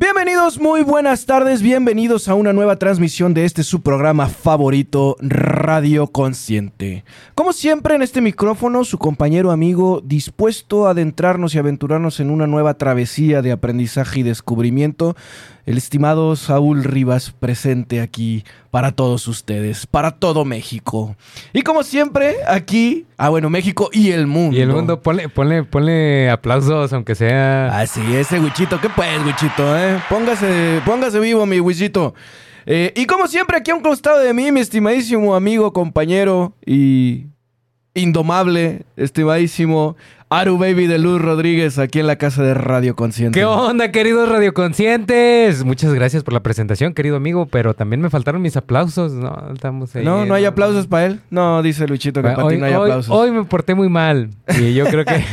Bienvenidos, muy buenas tardes, bienvenidos a una nueva transmisión de este su programa favorito, Radio Consciente. Como siempre en este micrófono, su compañero amigo dispuesto a adentrarnos y aventurarnos en una nueva travesía de aprendizaje y descubrimiento, el estimado Saúl Rivas presente aquí para todos ustedes, para todo México. Y como siempre, aquí, ah bueno, México y el mundo. Y el mundo, ponle, ponle, ponle aplausos, aunque sea. Así, ese Wichito, ¿qué pues, Wichito, eh? Póngase, póngase vivo, mi Wichito. Eh, y como siempre, aquí a un costado de mí, mi estimadísimo amigo, compañero y indomable, estimadísimo Aru Baby de Luz Rodríguez, aquí en la casa de Radio Consciente. ¿Qué onda, queridos radioconscientes? Muchas gracias por la presentación, querido amigo, pero también me faltaron mis aplausos. No, estamos ahí, No, no hay aplausos para él. No, dice Luchito que para ti no hay hoy- aplausos. Hoy me porté muy mal y yo creo que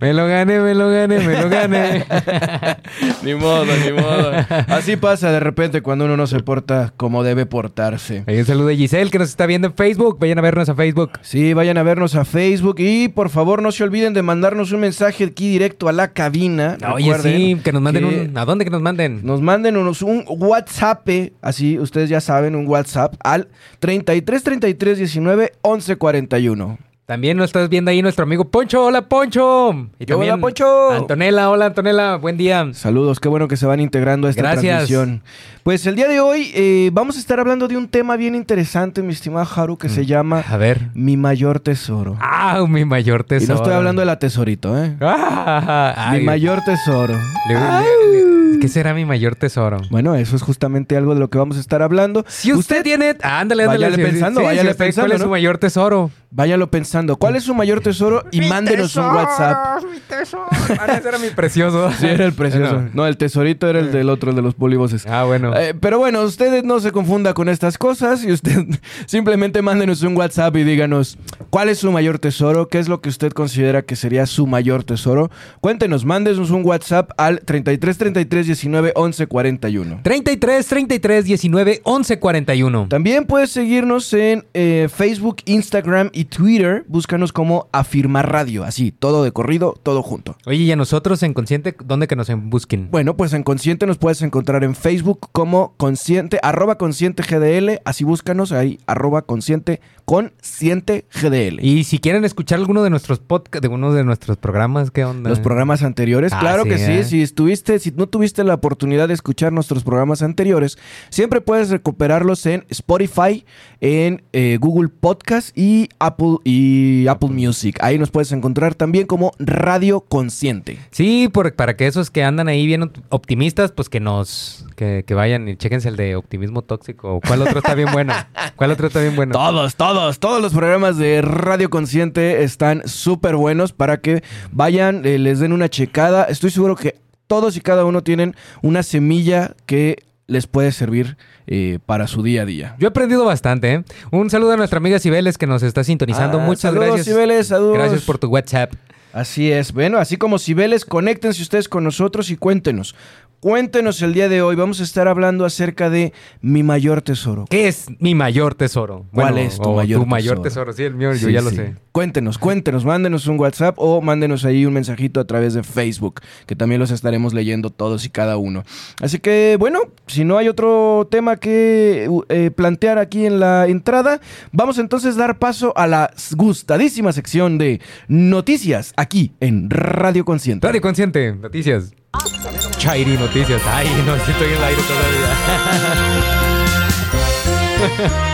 me lo gané, me lo gané, me lo gané. ni modo, ni modo. Así pasa de repente cuando uno no se porta como debe portarse. Hay un saludo de Giselle que nos está viendo en Facebook. Vayan a vernos a Facebook. Sí, vayan a vernos a Facebook y por favor no se olviden de mandarnos un mensaje aquí directo a la cabina. Oye, sí, que nos manden que un... ¿A dónde que nos manden? Nos manden unos, un WhatsApp, así ustedes ya saben, un WhatsApp al 33 33 19 11 41. También nos estás viendo ahí nuestro amigo Poncho. Hola, Poncho. Y ¿Qué onda, también Poncho? Antonella, hola, Antonella. Buen día. Saludos, qué bueno que se van integrando a esta Gracias. transmisión. Pues el día de hoy eh, vamos a estar hablando de un tema bien interesante, mi estimado Haru, que se llama A ver. Mi mayor tesoro. Ah, mi mayor Y tesoro. no estoy hablando de la tesorito, ¿eh? Ah, ay. Mi mayor tesoro. Le- le- le- ¿Qué será mi mayor tesoro? Bueno, eso es justamente algo de lo que vamos a estar hablando. Si usted, tiene... ah, Ándale, ándale. Váyale sí, pensando, sí, váyale sí, pensando, ¿Cuál es su mayor tesoro? Váyalo pensando. ¿Cuál es su mayor tesoro? Y mándenos un WhatsApp. Mi tesoro. Ah, ese era mi precioso. Sí, era el precioso. No, el tesorito era el del otro, el de los poliboses. Ah, bueno. Eh, pero bueno, ustedes no se confunda con estas cosas y usted simplemente mándenos un WhatsApp y díganos cuál es su mayor tesoro, qué es lo que usted considera que sería su mayor tesoro. Cuéntenos, mándenos un WhatsApp al 33 33 19 11 41. 33, 33, 19, 11, 41. También puedes seguirnos en eh, Facebook, Instagram y Twitter. Búscanos como Afirmar Radio, así, todo de corrido, todo junto. Oye, ¿y a nosotros en Consciente dónde que nos busquen? Bueno, pues en Consciente nos puedes encontrar en Facebook como Consciente, arroba Consciente GDL, así búscanos ahí, arroba Consciente, Consciente GDL. Y si quieren escuchar alguno de nuestros podcasts, de uno de nuestros programas, ¿qué onda? Los programas anteriores, Ah, claro sí, que sí. ¿eh? Si estuviste, si no tuviste la oportunidad de escuchar nuestros programas anteriores, siempre puedes recuperarlos en Spotify, en eh, Google Podcast y Apple y Apple Music. Ahí nos puedes encontrar también como Radio Consciente. Sí, por- para que esos que andan ahí bien opt- optimistas, pues que nos, que, que vayan y chéquense el de optimismo tóxico. ¿Cuál otro está bien bueno? ¿Cuál otro está bien bueno? Todos, todos, todos los programas de Radio Consciente están súper buenos para que vayan, eh, les den una checada. Estoy seguro que todos y cada uno tienen una semilla que les puede servir eh, para su día a día. Yo he aprendido bastante, ¿eh? Un saludo a nuestra amiga Cibeles que nos está sintonizando. Ah, Muchas saludos, gracias. Cibeles, saludos. Gracias por tu WhatsApp. Así es. Bueno, así como Cibeles, conéctense ustedes con nosotros y cuéntenos. Cuéntenos el día de hoy. Vamos a estar hablando acerca de mi mayor tesoro. ¿Qué es mi mayor tesoro? ¿Cuál es tu o mayor tu mayor tesoro? tesoro? Sí, el mío, yo Sí, ya lo sé. Cuéntenos, cuéntenos, mándenos un WhatsApp o mándenos ahí un mensajito a través de Facebook, que también los estaremos leyendo todos y cada uno. Así que, bueno, si no hay otro tema que uh, eh, plantear aquí en la entrada, vamos entonces a dar paso a la gustadísima sección de noticias aquí en Radio Consciente. Radio Consciente, noticias. Chairi Noticias. Ay, no, estoy en el aire todavía.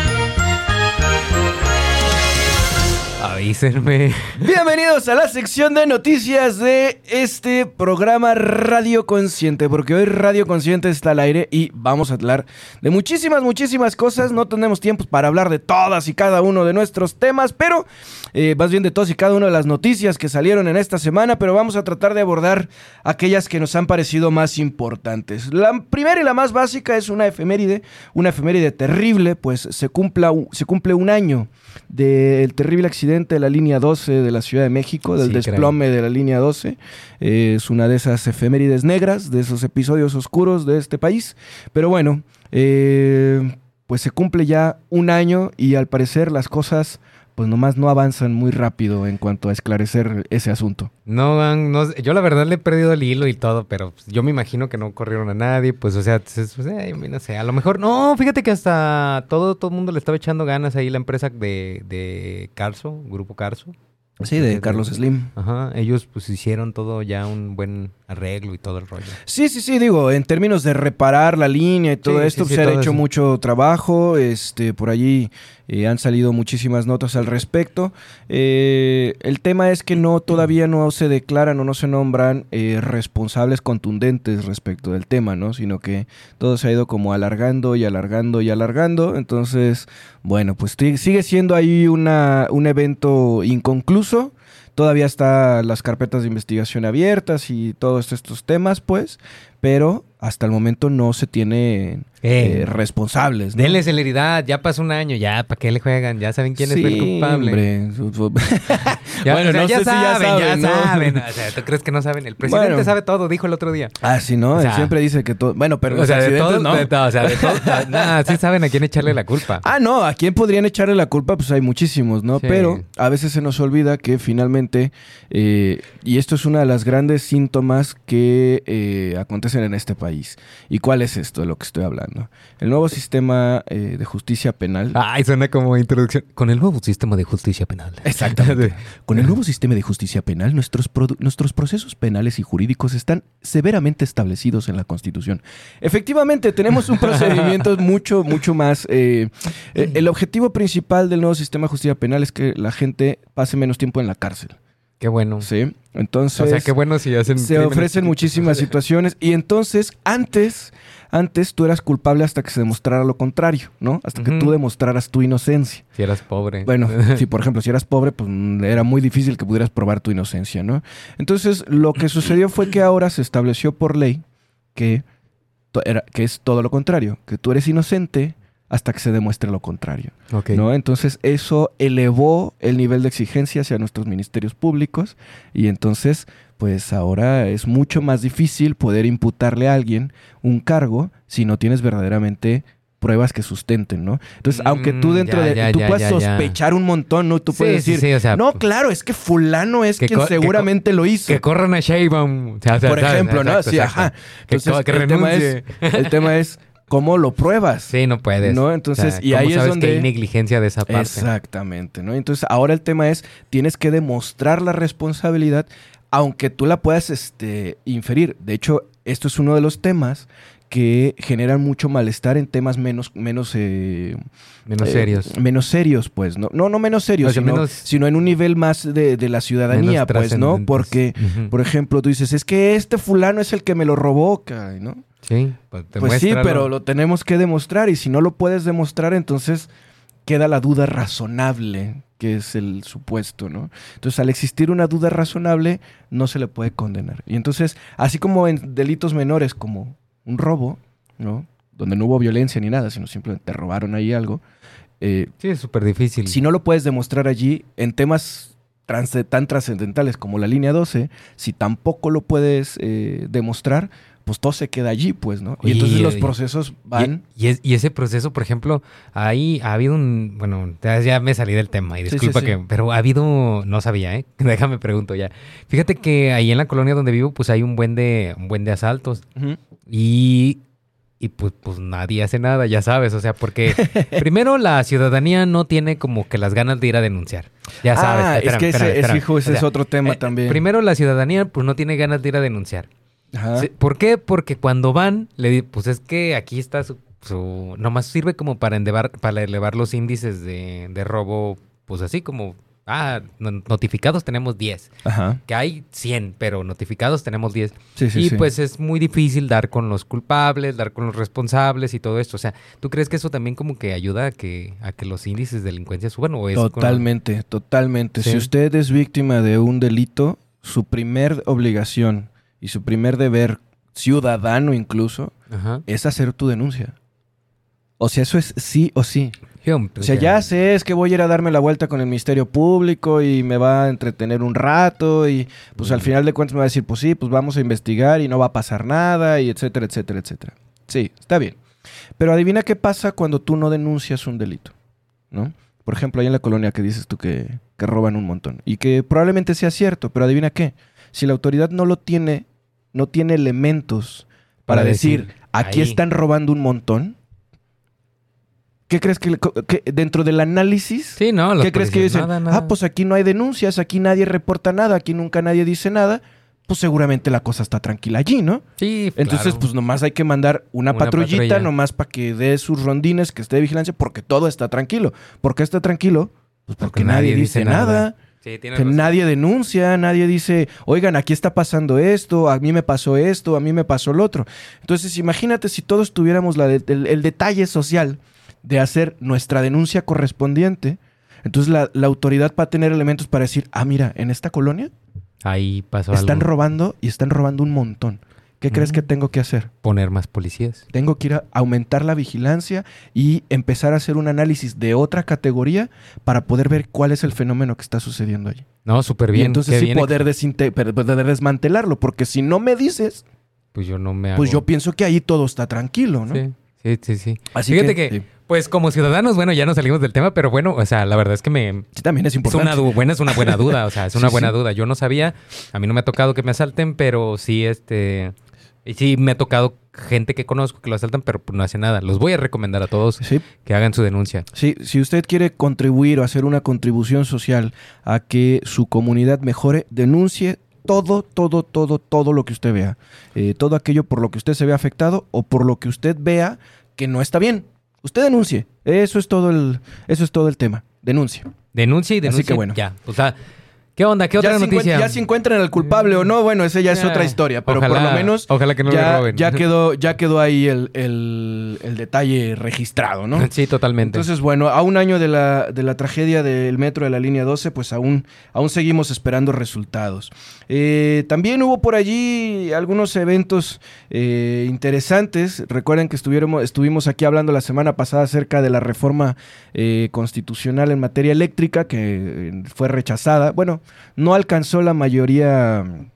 Avísenme. Bienvenidos a la sección de noticias de este programa Radio Consciente, porque hoy Radio Consciente está al aire y vamos a hablar de muchísimas, muchísimas cosas. No tenemos tiempo para hablar de todas y cada uno de nuestros temas, pero eh, más bien de todas y cada una de las noticias que salieron en esta semana, pero vamos a tratar de abordar aquellas que nos han parecido más importantes. La primera y la más básica es una efeméride, una efeméride terrible, pues se, cumpla, se cumple un año del terrible accidente de la línea 12 de la Ciudad de México, del Sí, desplome de la línea 12. Eh, es una de esas efemérides negras, de esos episodios oscuros de este país. Pero bueno, eh, pues se cumple ya un año y al parecer las cosas pues nomás no avanzan muy rápido en cuanto a esclarecer ese asunto. No, no, yo la verdad le he perdido el hilo y todo, pero pues, yo me imagino que no corrieron a nadie, pues o sea, pues, eh, no sé, a lo mejor, no, fíjate que hasta todo, todo el mundo le estaba echando ganas ahí la empresa de, de Carso, Grupo Carso. Sí, de Carlos Slim. Ajá, ellos pues hicieron todo ya un buen arreglo y todo el rollo. Sí, sí, sí, digo, en términos de reparar la línea y todo Sí, esto, sí, pues, sí, se ha hecho eso. mucho trabajo, este, por allí eh, han salido muchísimas notas al respecto. Eh, el tema es que no, todavía no se declaran o no se nombran eh, responsables contundentes respecto del tema, ¿no? Sino que todo se ha ido como alargando y alargando y alargando. Entonces, bueno, pues sigue siendo ahí una, un evento inconcluso. Todavía están las carpetas de investigación abiertas y todos estos temas, pues, pero hasta el momento no se tienen Eh, eh, responsables. ¿no? Denle celeridad, ya pasó un año, ya, ¿para qué le juegan? Ya saben quién es el culpable. Ya, Bueno, o sea, no ya sé si ya saben, ya saben, ¿no? saben. O sea, ¿tú crees que no saben? El presidente Bueno. sabe todo, dijo el otro día. ah, sí, ¿no? O Él sea, siempre dice que todo... Bueno, pero o sea, de accidentes todo, no. de todo, o sea, de todo. Nada, sí saben a quién echarle la culpa. Ah, no, ¿a quién podrían echarle la culpa? Pues hay muchísimos, ¿no? Sí. Pero a veces se nos olvida que finalmente, eh, y esto es una de las grandes síntomas que eh, acontecen en este país. ¿Y cuál es esto de lo que estoy hablando? El nuevo sistema eh, de justicia penal. Ay, suena como introducción. Con el nuevo sistema de justicia penal. Exactamente. Con el nuevo sistema de justicia penal, nuestros, nuestros procesos penales y jurídicos están severamente establecidos en la Constitución. Efectivamente, tenemos un procedimiento mucho, mucho más... eh, eh, el objetivo principal del nuevo sistema de justicia penal es que la gente pase menos tiempo en la cárcel. Qué bueno. ¿sí? Entonces... o sea, qué bueno si hacen. se ofrecen muchísimas situaciones y entonces antes antes tú eras culpable hasta que se demostrara lo contrario, ¿no? Hasta que tú demostraras tu inocencia. Si eras pobre. Bueno, si por ejemplo, si eras pobre, pues mm, era muy difícil que pudieras probar tu inocencia, ¿no? Entonces, lo que sucedió fue que ahora se estableció por ley que, era, que es todo lo contrario, que tú eres inocente hasta que se demuestre lo contrario. ¿no? Entonces, eso elevó el nivel de exigencia hacia nuestros ministerios públicos y entonces, pues ahora es mucho más difícil poder imputarle a alguien un cargo si no tienes verdaderamente pruebas que sustenten, ¿no? Entonces, aunque tú Mm, dentro ya, de... ya, tú ya, ya. sospechar un montón, ¿no? Tú Sí, puedes sí, decir, sí, o sea, no, pues, claro, es que fulano es que quien que seguramente lo hizo. Que corran a Sheinbaum. O sea, por ¿sabes? ejemplo, ¿no? Exacto, Sí, exacto. ajá. Entonces, que el, tema es, el tema es cómo lo pruebas. Sí, no puedes. No, entonces, O sea, y ¿cómo ahí es sabes donde- que hay negligencia de esa parte. Exactamente, ¿no? Entonces, ahora el tema es, tienes que demostrar la responsabilidad, aunque tú la puedas este, inferir. De hecho, esto es uno de los temas que generan mucho malestar en temas menos, menos, eh, Menos eh, serios. menos serios, pues, ¿no? No, no menos serios, O sea, sino, menos- sino en un nivel más de, de la ciudadanía, Menos pues, ¿no? Porque, por ejemplo, tú dices, es que este fulano es el que me lo robó, ¿no? Sí, pues, Pues sí, pero lo tenemos que demostrar y si no lo puedes demostrar, entonces queda la duda razonable, que es el supuesto, ¿no? Entonces, al existir una duda razonable, no se le puede condenar. Y entonces, así como en delitos menores como un robo, ¿no? Donde no hubo violencia ni nada, sino simplemente te robaron ahí algo, eh, Sí, es súper difícil. si no lo puedes demostrar allí en temas tan trascendentales como la línea 12, si tampoco lo puedes eh, demostrar, pues todo se queda allí, pues, ¿no? Y entonces los procesos van... y es- y ese proceso, por ejemplo, ahí ha habido un. Bueno, ya, me salí del tema y disculpa sí, sí. que. Pero ha habido. No sabía, ¿eh? Déjame pregunto ya. Fíjate que ahí en la colonia donde vivo, pues hay un buen de, un buen de asaltos. Y. Y pues, pues nadie hace nada, ya sabes. O sea, porque primero la ciudadanía no tiene como que las ganas de ir a denunciar. Ya sabes. Ah, es que ese, espérame, ese, espérame. hijo, ese O es otro tema eh, también. Primero la ciudadanía pues no tiene ganas de ir a denunciar. Ajá. ¿Por qué? Porque cuando van, le di- pues es que aquí está su, su- nomás sirve como para elevar, para elevar los índices de, de robo, pues así como Ah, no- notificados tenemos 10. Ajá. Que hay 100, pero notificados tenemos 10. Sí, sí, y sí. pues es muy difícil dar con los culpables, dar con los responsables y todo esto. O sea, ¿tú crees que eso también como que ayuda a que, a que los índices de delincuencia suban? ¿O es con- Totalmente, totalmente. Si usted es víctima de un delito, su primer obligación y su primer deber ciudadano incluso Ajá. es hacer tu denuncia. O sea, eso es sí o sí. O sea, ya sé, es que voy a ir a darme la vuelta con el Ministerio Público y me va a entretener un rato y pues al final de cuentas me va a decir, pues sí, pues vamos a investigar y no va a pasar nada y etcétera, etcétera, etcétera. Sí, está bien. Pero adivina qué pasa cuando tú no denuncias un delito, ¿no? Por ejemplo, ahí en la colonia que dices tú que, que roban un montón y que probablemente sea cierto, pero adivina qué, si la autoridad no lo tiene, no tiene elementos para, Para decir, decir, aquí ahí. están robando un montón, ¿qué crees que, dentro del análisis? Sí, no, ¿Qué crees que dicen? nada, nada. Ah, pues aquí no hay denuncias, aquí nadie reporta nada, aquí nunca nadie dice nada. Pues seguramente la cosa está tranquila allí, ¿no? Sí, Entonces, claro. pues nomás hay que mandar una, Una patrullita, patrulla. nomás para que dé sus rondines, que esté de vigilancia, porque todo está tranquilo. ¿Por qué está tranquilo? Pues porque, nadie, dice nada. Sí, Que razón. nadie denuncia, nadie dice, oigan, aquí está pasando esto, a mí me pasó esto, a mí me pasó lo otro. Entonces, imagínate si todos tuviéramos la de- el, el detalle social de hacer nuestra denuncia correspondiente. Entonces, la, la autoridad va a tener elementos para decir, ah, mira, en esta colonia Ahí pasó están algo. robando y están robando un montón. ¿Qué crees que tengo que hacer? Poner más policías. Tengo que ir a aumentar la vigilancia y empezar a hacer un análisis de otra categoría para poder ver cuál es el fenómeno que está sucediendo allí. No, súper Y bien. entonces qué sí bien. poder, poder desmantelarlo, porque si no me dices, Pues yo no me hago... pues yo pienso que ahí todo está tranquilo, ¿no? Sí, sí, sí, sí. Así Fíjate que, sí. pues como ciudadanos, bueno, ya nos salimos del tema, pero bueno, o sea, la verdad es que me... Sí, también es Es importante. una du- buena, es una buena duda, o sea, es una Sí, buena sí. duda. Yo no sabía, a mí no me ha tocado que me asalten, pero sí, este... Y sí me ha tocado gente que conozco que lo asaltan, pero no hace nada. Los voy a recomendar a todos Sí, que hagan su denuncia. sí, si usted quiere contribuir o hacer una contribución social a que su comunidad mejore, denuncie todo, todo, todo, todo lo que usted vea. Eh, todo aquello por lo que usted se ve afectado o por lo que usted vea que no está bien. Usted denuncie. Eso es todo el, eso es todo el tema. Denuncie. Denuncia y denuncia. que bueno. Ya, o sea, ¿qué onda? ¿Qué otra ya, noticia? ya se encuentran al culpable o no, bueno, esa ya es otra historia, pero por lo menos ojalá que no le ya, roben. ya quedó, ya quedó ahí el, el- el detalle registrado, ¿no? Sí, totalmente. Entonces, bueno, a un año de la, de la tragedia del metro de la línea 12, pues aún, aún seguimos esperando resultados. Eh, también hubo por allí algunos eventos eh, interesantes. Recuerden que estuviéramos, estuvimos aquí hablando la semana pasada acerca de la reforma eh, constitucional en materia eléctrica que eh, fue rechazada. Bueno, no alcanzó la mayoría mm,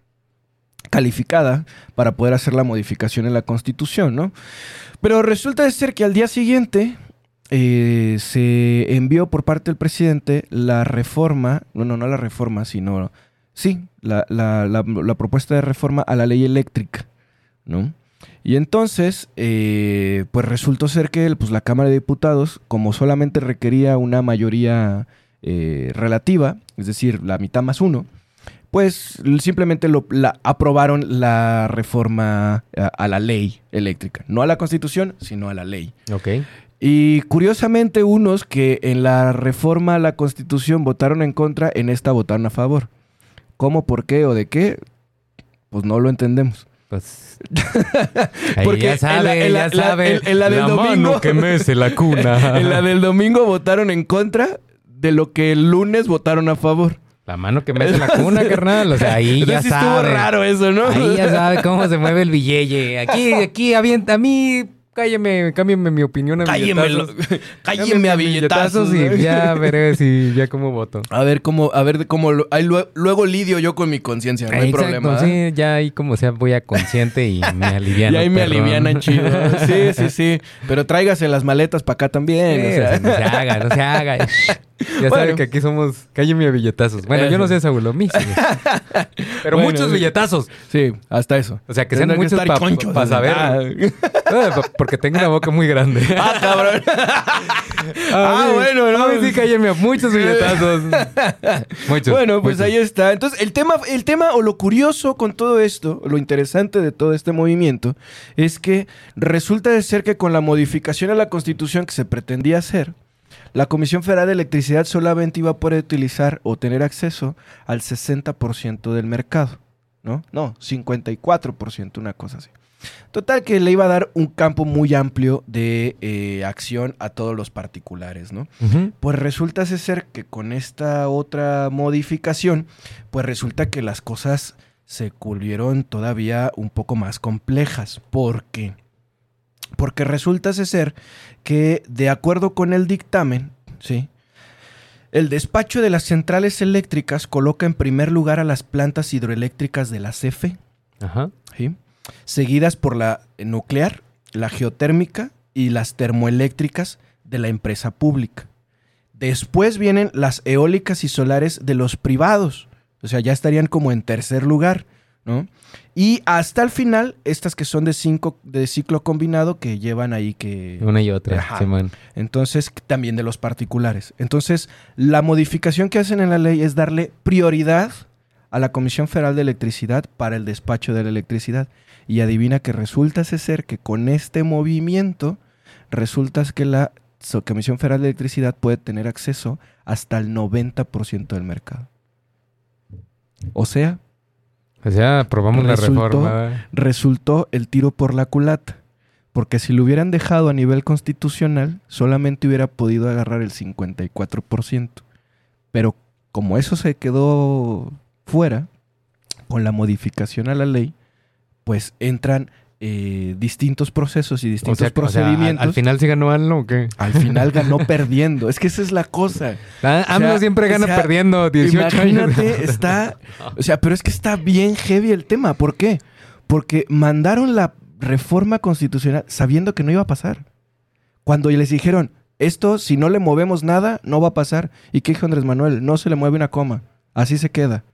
calificada para poder hacer la modificación en la constitución, ¿no? Pero resulta de ser que al día siguiente eh, se envió por parte del presidente la reforma, no, no, no la reforma, sino, sí, la, la- la- la propuesta de reforma a la ley eléctrica, ¿no? Y entonces, eh, pues resultó ser que pues, la Cámara de Diputados, como solamente requería una mayoría eh, relativa, es decir, la mitad más uno, pues simplemente lo, la, aprobaron la reforma a, a la ley eléctrica. No a la constitución, sino a la ley. ok. Y curiosamente unos que en la reforma a la constitución votaron en contra, en esta votaron a favor. ¿Cómo, por qué o de qué? Pues no lo entendemos. Pues. Porque ya en la- en la- ya la- sabe. en- en la del domingo- mano que mece la cuna. en la del domingo votaron en contra de lo que el lunes votaron a favor. La mano que mece la cuna, carnal. O sea, ahí ya Entonces sabe. estuvo raro eso, ¿no? Ahí ya sabe cómo se mueve el billete. Aquí, aquí, avienta. A mí, cálleme, cámbiame mi opinión a billetazos. Cálleme a billetazos. y ya veré si ya cómo voto. A ver cómo, a ver cómo ahí lue- luego lidio yo con mi conciencia, no hay Exacto, problema. ¿eh? sí, ya ahí como sea voy a consciente y me alivian. Y ahí me alivianan chido. Sí, sí, sí. Pero tráigase las maletas para acá también. o sea. no se haga, no se haga. Ya Bueno. saben que aquí somos cálleme a billetazos. Bueno, yo no sé, Saúl, mí sí. Pero Bueno, muchos billetazos. Sí, hasta eso. O sea, que sean Tendrán muchos para saber. Ah, Porque tengo una boca muy grande. Ah, cabrón. Ah, mí- bueno, no. A mí sí, cálleme a muchos billetazos. Muchos. Bueno, pues muchos. ahí está. Entonces, el tema, el tema o lo curioso con todo esto, lo interesante de todo este movimiento, es que resulta de ser que con la modificación a la constitución que se pretendía hacer, La Comisión Federal de Electricidad solamente iba a poder utilizar o tener acceso al 60% del mercado, ¿no? No, 54%, una cosa así. Total que le iba a dar un campo muy amplio de eh, acción a todos los particulares, ¿no? Pues resulta ser que con esta otra modificación, pues resulta que las cosas se volvieron todavía un poco más complejas. ¿Por qué? Porque resulta ser que, de acuerdo con el dictamen, ¿sí? El despacho de las centrales eléctricas coloca en primer lugar a las plantas hidroeléctricas de la CFE, Ajá. ¿sí? seguidas por la nuclear, la geotérmica y las termoeléctricas de la empresa pública. Después vienen las eólicas y solares de los privados, o sea, ya estarían como en tercer lugar, ¿no? Y hasta el final, estas que son de, cinco, de ciclo combinado que llevan ahí que... Una y otra. Entonces, también de los particulares. Entonces, la modificación que hacen en la ley es darle prioridad a la Comisión Federal de Electricidad para el despacho de la electricidad. Y adivina que resulta ser que con este movimiento, resulta que la Comisión Federal de Electricidad puede tener acceso hasta el 90% del mercado. O sea, Aprobamos la Resultó- reforma. resultó el tiro por la culata. Porque si lo hubieran dejado a nivel constitucional, solamente hubiera podido agarrar el 54%. Pero como eso se quedó fuera, con la modificación a la ley, pues entran eh, distintos procesos y O distintos sea, o sea, al- procedimientos. al, final sí ganó AMLO o qué? al final ganó perdiendo. Es que esa es la cosa. Ah, O AMLO sea, siempre gana perdiendo 18 años. Imagínate, está. O sea, pero es que está bien heavy el tema. ¿Por qué? Porque mandaron la reforma constitucional sabiendo que no iba a pasar. Cuando les dijeron, esto, si no le movemos nada, no va a pasar. ¿Y qué dijo Andrés Manuel? No se le mueve una coma. Así se queda.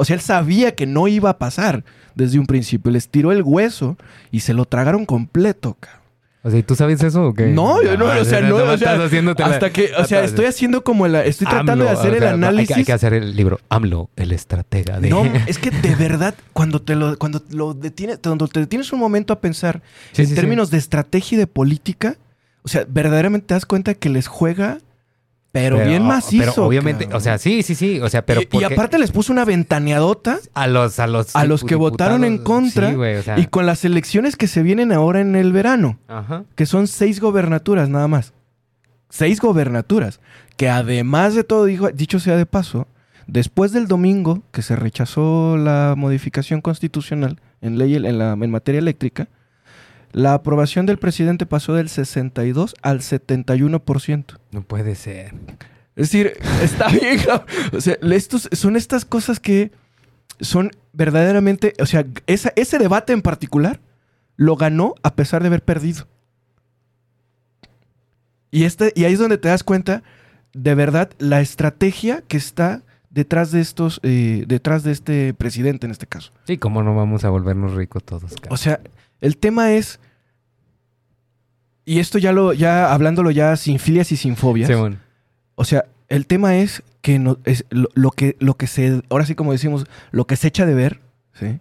O sea, él sabía que no iba a pasar desde un principio. Les tiró el hueso y se lo tragaron completo, cabrón. O sea, ¿y tú sabes eso o qué? No, yo no, Ah, o sea, no, o sea, estás haciéndote la- hasta que, o sea, estoy haciendo como la, estoy tratando de hacer o el sea, hay que- análisis. Hay que hacer el libro AMLO, el estratega de... No, es que de verdad, cuando te lo, cuando lo detienes, cuando te detienes un momento a pensar Sí, en sí, sí. términos de estrategia y de política, o sea, verdaderamente te das cuenta que les juega, pero, bien macizo. Pero obviamente, cabrón. o sea, sí, sí, sí. O sea, pero y, aparte les puso una ventaneadota a los a los a los que votaron en contra sí, güey, o sea, y con las elecciones que se vienen ahora en el verano, ajá. que son seis gobernaturas nada más. Seis gobernaturas. Que además de todo, dijo, dicho sea de paso, después del domingo que se rechazó la modificación constitucional en ley en, la, en materia eléctrica, la aprobación del presidente pasó del 62 al 71%. No puede ser. Es decir, está bien. O sea, estos, son estas cosas que son verdaderamente. O sea, esa- ese debate en particular lo ganó a pesar de haber perdido. Y, este, y ahí es donde te das cuenta, de verdad, la estrategia que está detrás de estos, eh, detrás de este presidente en este caso. Sí, cómo no vamos a volvernos ricos todos? O sea, el tema es. Y esto ya lo, ya hablándolo ya sin filias y sin fobias. Simón. O sea, el tema es que no, es lo, lo que lo que se ahora sí como decimos, lo que se echa de ver, ¿sí?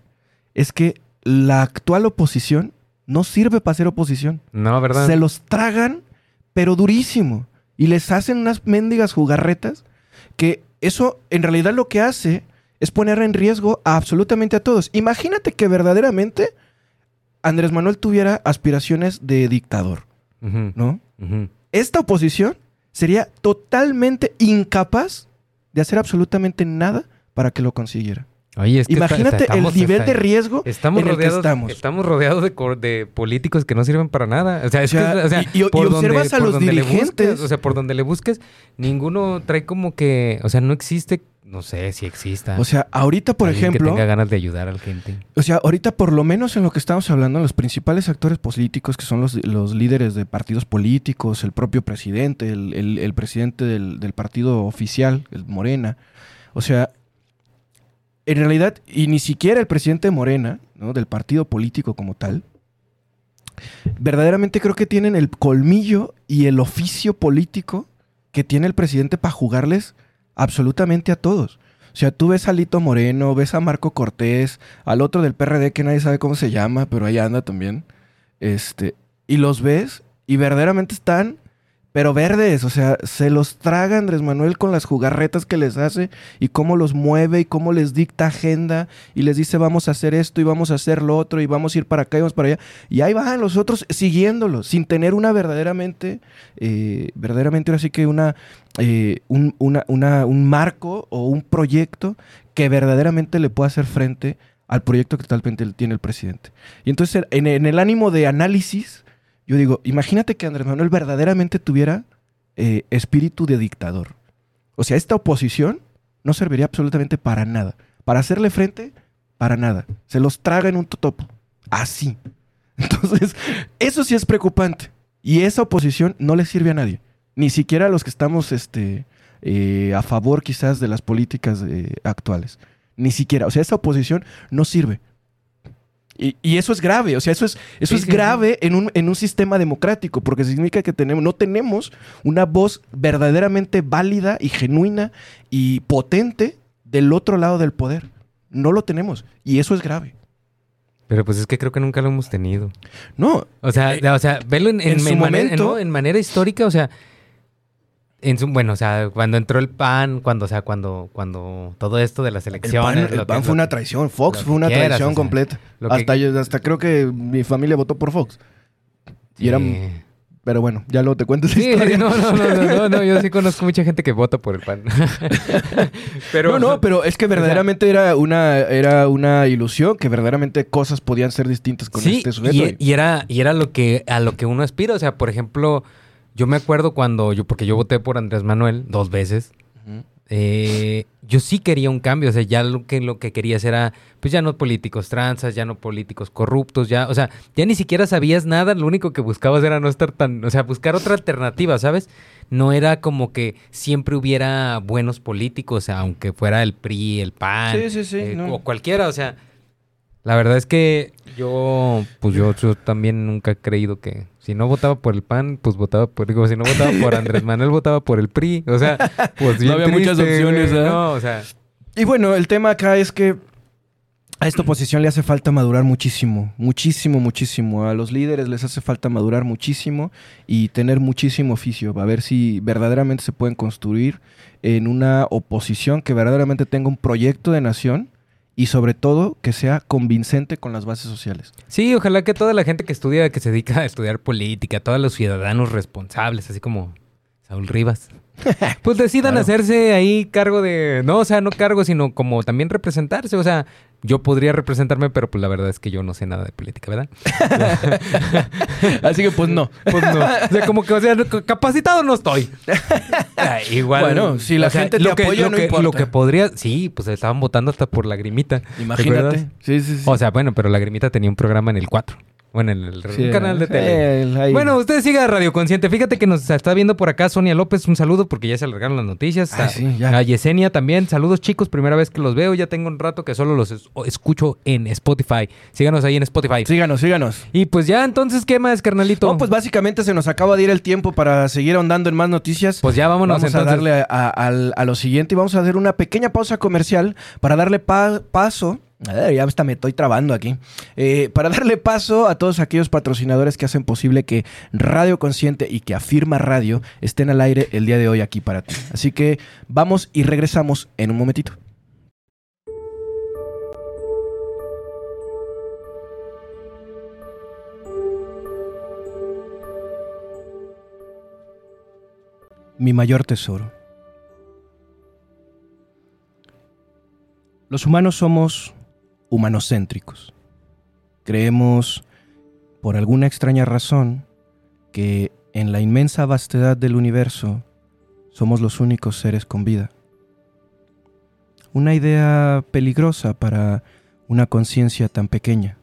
Es que la actual oposición no sirve para ser oposición. No, ¿verdad? Se los tragan, pero durísimo. Y les hacen unas mendigas jugarretas que eso en realidad lo que hace es poner en riesgo a absolutamente a todos. Imagínate que verdaderamente Andrés Manuel tuviera aspiraciones de dictador, ¿no? esta oposición sería totalmente incapaz de hacer absolutamente nada para que lo consiguiera. Oye, es que Imagínate está- estamos- el nivel está- de riesgo Estamos en el que estamos. estamos rodeados de, políticos que no sirven para nada. O sea, es O sea, que, o sea, y- y- y observas a por los donde dirigentes. busques, o sea, por donde le busques, ninguno trae como que, o sea, no existe, no sé si exista. O sea, ahorita, por ejemplo, que tenga ganas de ayudar a la gente. o sea, ahorita por lo menos en lo que estamos hablando, los principales actores políticos, que son los, los líderes de partidos políticos, el propio presidente, el, el- el presidente del, del partido oficial, el Morena, o sea, en realidad, y ni siquiera el presidente de Morena, ¿no? del partido político como tal, verdaderamente creo que tienen el colmillo y el oficio político que tiene el presidente para jugarles absolutamente a todos. O sea, tú ves a Lito Moreno, ves a Marco Cortés, al otro del PRD que nadie sabe cómo se llama, pero ahí anda también. Este, y los ves y verdaderamente están Pero verdes, o sea, se los traga Andrés Manuel con las jugarretas que les hace y cómo los mueve y cómo les dicta agenda y les dice vamos a hacer esto y vamos a hacer lo otro y vamos a ir para acá y vamos para allá. Y ahí van los otros siguiéndolo, sin tener una verdaderamente, eh, verdaderamente ahora sí que una, eh, un, una- un marco o un proyecto que verdaderamente le pueda hacer frente al proyecto que talmente tiene el presidente. Y entonces en, en el ánimo de análisis, yo digo, imagínate que Andrés Manuel verdaderamente tuviera eh, espíritu de dictador. O sea, esta oposición no serviría absolutamente para nada. Para hacerle frente, para nada. Se los traga en un totopo. Así. Entonces, eso sí es preocupante. Y esa oposición no le sirve a nadie. Ni siquiera a los que estamos este, eh, a favor quizás de las políticas eh, actuales. Ni siquiera. O sea, esa oposición no sirve. Y, y eso es grave, o sea, eso es, eso Sí, es sí, grave En, un, en un sistema democrático, porque significa que tenemos, no tenemos una voz verdaderamente válida y genuina y potente del otro lado del poder. No lo tenemos. Y eso es grave. Pero pues es que creo que nunca lo hemos tenido. No, O sea, Eh, o sea, velo en, en, en su en manera, momento- ¿no? en manera histórica, o sea, en su, bueno, o sea, cuando entró el PAN, cuando, o sea, cuando, cuando todo esto de las el elecciones. PAN, el PAN que- fue una traición. Fox fue una quieras, traición o sea, completa. que- Hasta, yo- hasta creo que mi familia votó por Fox. Y era, Sí. pero bueno, ya luego te cuento esa Sí, historia. no, no, no, no, no, no, yo sí conozco mucha gente que vota por el PAN. pero, no, no, pero es que verdaderamente era, una, era una ilusión, que verdaderamente cosas podían ser distintas con sí, este sujeto. y, y era, y era lo que, a lo que uno aspira. O sea, por ejemplo, yo me acuerdo cuando yo, porque yo voté por Andrés Manuel dos veces. Eh, yo sí quería un cambio, o sea, ya lo que, lo que querías era, pues ya no políticos transas, ya no políticos corruptos, ya, o sea, ya ni siquiera sabías nada, lo único que buscabas era no estar tan, o sea, buscar otra alternativa, ¿sabes? No era como que siempre hubiera buenos políticos, aunque fuera el PRI, el PAN, Sí, sí, sí, eh, no. o cualquiera, o sea, la verdad es que yo, pues yo, yo también nunca he creído que si no votaba por el PAN, pues votaba por, digo, si no votaba por Andrés Manuel, votaba por el PRI, o sea, pues bien había muchas opciones, ¿eh? No, o sea, Y bueno, el tema acá es que a esta oposición le hace falta madurar muchísimo, muchísimo, muchísimo. A los líderes les hace falta madurar muchísimo y tener muchísimo oficio. A ver si verdaderamente se pueden construir en una oposición que verdaderamente tenga un proyecto de nación y sobre todo que sea convincente con las bases sociales. Sí, ojalá que toda la gente que estudia, que se dedica a estudiar política, todos los ciudadanos responsables, así como Saúl Rivas, pues decidan Claro. hacerse ahí cargo de, no, o sea, no cargo, sino como también representarse, o sea, yo podría representarme, pero pues la verdad es que yo no sé nada de política, ¿verdad? Así que pues no. Pues no, o sea, como que, o sea, capacitado no estoy. Ah, Igual. Bueno, si la o sea, gente te lo que- apoya, lo no que, importa. Lo que podría, sí, pues estaban votando hasta por Lagrimita. ¿te Imagínate. Sí, sí, sí. O sea, bueno, pero Lagrimita tenía un programa en el 4. Bueno, en el Sí, canal de tele. Bueno, usted siga Radio Consciente. Fíjate que nos está viendo por acá Sonia López. Un saludo porque ya se alargaron las noticias. Ah, a, sí, ya. a Yesenia también. Saludos, chicos. Primera vez que los veo. Ya tengo un rato que solo los es- escucho en Spotify. Síganos ahí en Spotify. síganos, síganos. Y pues ya, entonces, ¿qué más, carnalito? No, pues básicamente se nos acaba de ir el tiempo para seguir ahondando en más noticias. Pues ya vámonos vamos a entonces. darle a, a- al- a lo siguiente y vamos a hacer una pequeña pausa comercial para darle pa- paso. Ya hasta me estoy trabando aquí. Eh, para darle paso a todos aquellos patrocinadores que hacen posible que Radio Consciente y que Afirma Radio estén al aire el día de hoy aquí para ti. Así que vamos y regresamos en un momentito. Mi mayor tesoro. Los humanos somos humanocéntricos. Creemos, por alguna extraña razón, que en la inmensa vastedad del universo somos los únicos seres con vida. Una idea peligrosa para una conciencia tan pequeña.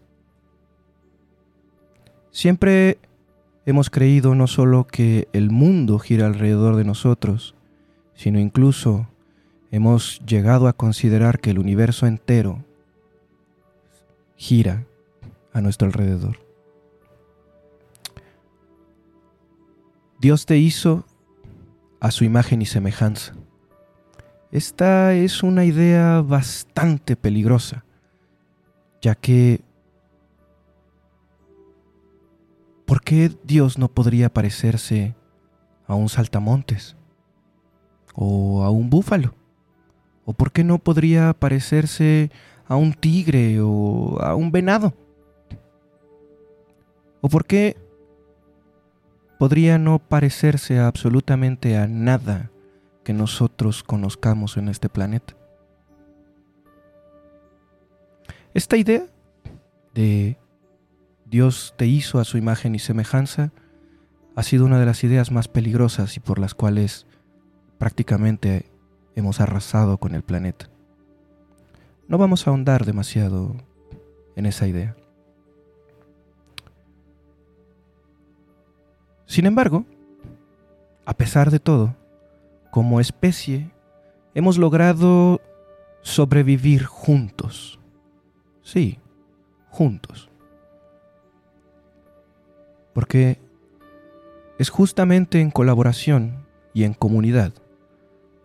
Siempre hemos creído no solo que el mundo gira alrededor de nosotros, sino incluso hemos llegado a considerar que el universo entero gira a nuestro alrededor. Dios te hizo a su imagen y semejanza. Esta es una idea bastante peligrosa, ya que ¿por qué Dios no podría parecerse a un saltamontes o a un búfalo. ¿O por qué no podría parecerse a un tigre o a un venado? ¿O por qué podría no parecerse absolutamente a nada que nosotros conozcamos en este planeta? Esta idea de Dios te hizo a su imagen y semejanza ha sido una de las ideas más peligrosas y por las cuales prácticamente hemos arrasado con el planeta. No vamos a ahondar demasiado en esa idea. Sin embargo, a pesar de todo, como especie, hemos logrado sobrevivir juntos. Sí, juntos. Porque es justamente en colaboración y en comunidad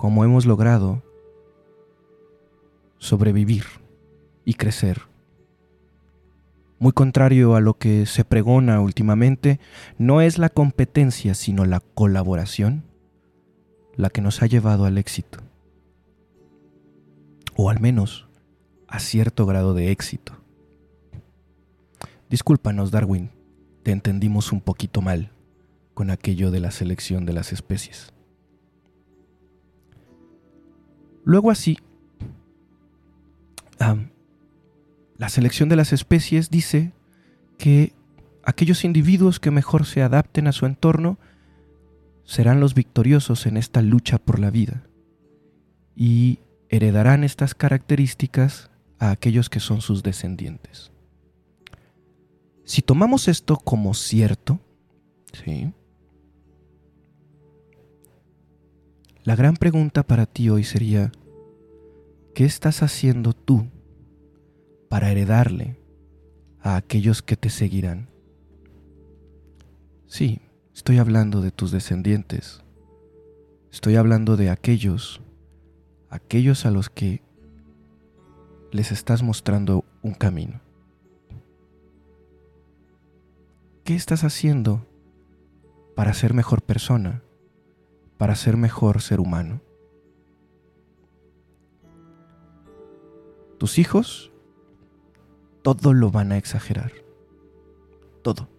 como hemos logrado sobrevivir y crecer. Muy contrario a lo que se pregona últimamente, no es la competencia, sino la colaboración la que nos ha llevado al éxito. O al menos a cierto grado de éxito. Discúlpanos, Darwin, te entendimos un poquito mal con aquello de la selección de las especies. Luego así, la selección de las especies dice que aquellos individuos que mejor se adapten a su entorno serán los victoriosos en esta lucha por la vida y heredarán estas características a aquellos que son sus descendientes. Si tomamos esto como cierto, ¿sí? La gran pregunta para ti hoy sería, ¿qué estás haciendo tú para heredarle a aquellos que te seguirán? Sí, estoy hablando de tus descendientes. Estoy hablando de aquellos, aquellos a los que les estás mostrando un camino. ¿Qué estás haciendo para ser mejor persona? para ser mejor ser humano. Tus hijos todo lo van a exagerar. Todo.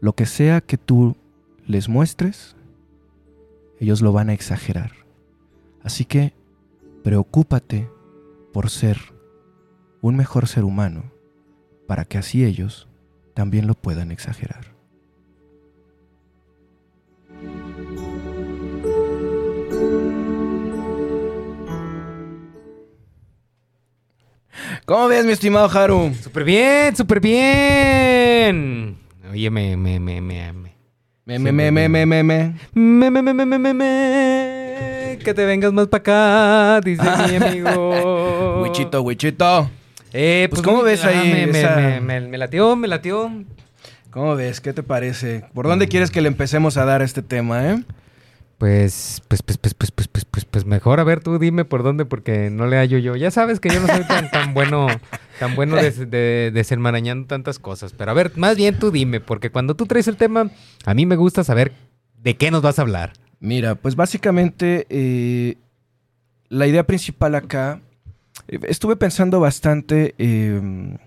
Lo que sea que tú les muestres, ellos lo van a exagerar. Así que preocúpate por ser un mejor ser humano para que así ellos también lo puedan exagerar. ¿Cómo ves, mi estimado Haru? Súper bien, súper bien. Oye, me, me, me, me, me. Me, me, me, me, me, me, me. Me, me, me, me, me, me, me. Que te vengas más para acá, dice mi amigo. Wichito, Wichito. Eh, pues, ¿cómo ves ahí? Me, me, me, latió, me latió. ¿Cómo ves? ¿Qué te parece? ¿Por dónde quieres que le empecemos a dar este tema, eh? Pues, pues, pues, pues, pues, pues, pues, pues, pues mejor, a ver, tú dime por dónde, porque no le hallo yo. Ya sabes que yo no soy tan, tan bueno, tan bueno de, de, desenmarañando tantas cosas. Pero a ver, más bien tú dime, porque cuando tú traes el tema, a mí me gusta saber de qué nos vas a hablar. Mira, pues básicamente eh, la idea principal acá, eh, estuve pensando bastante em,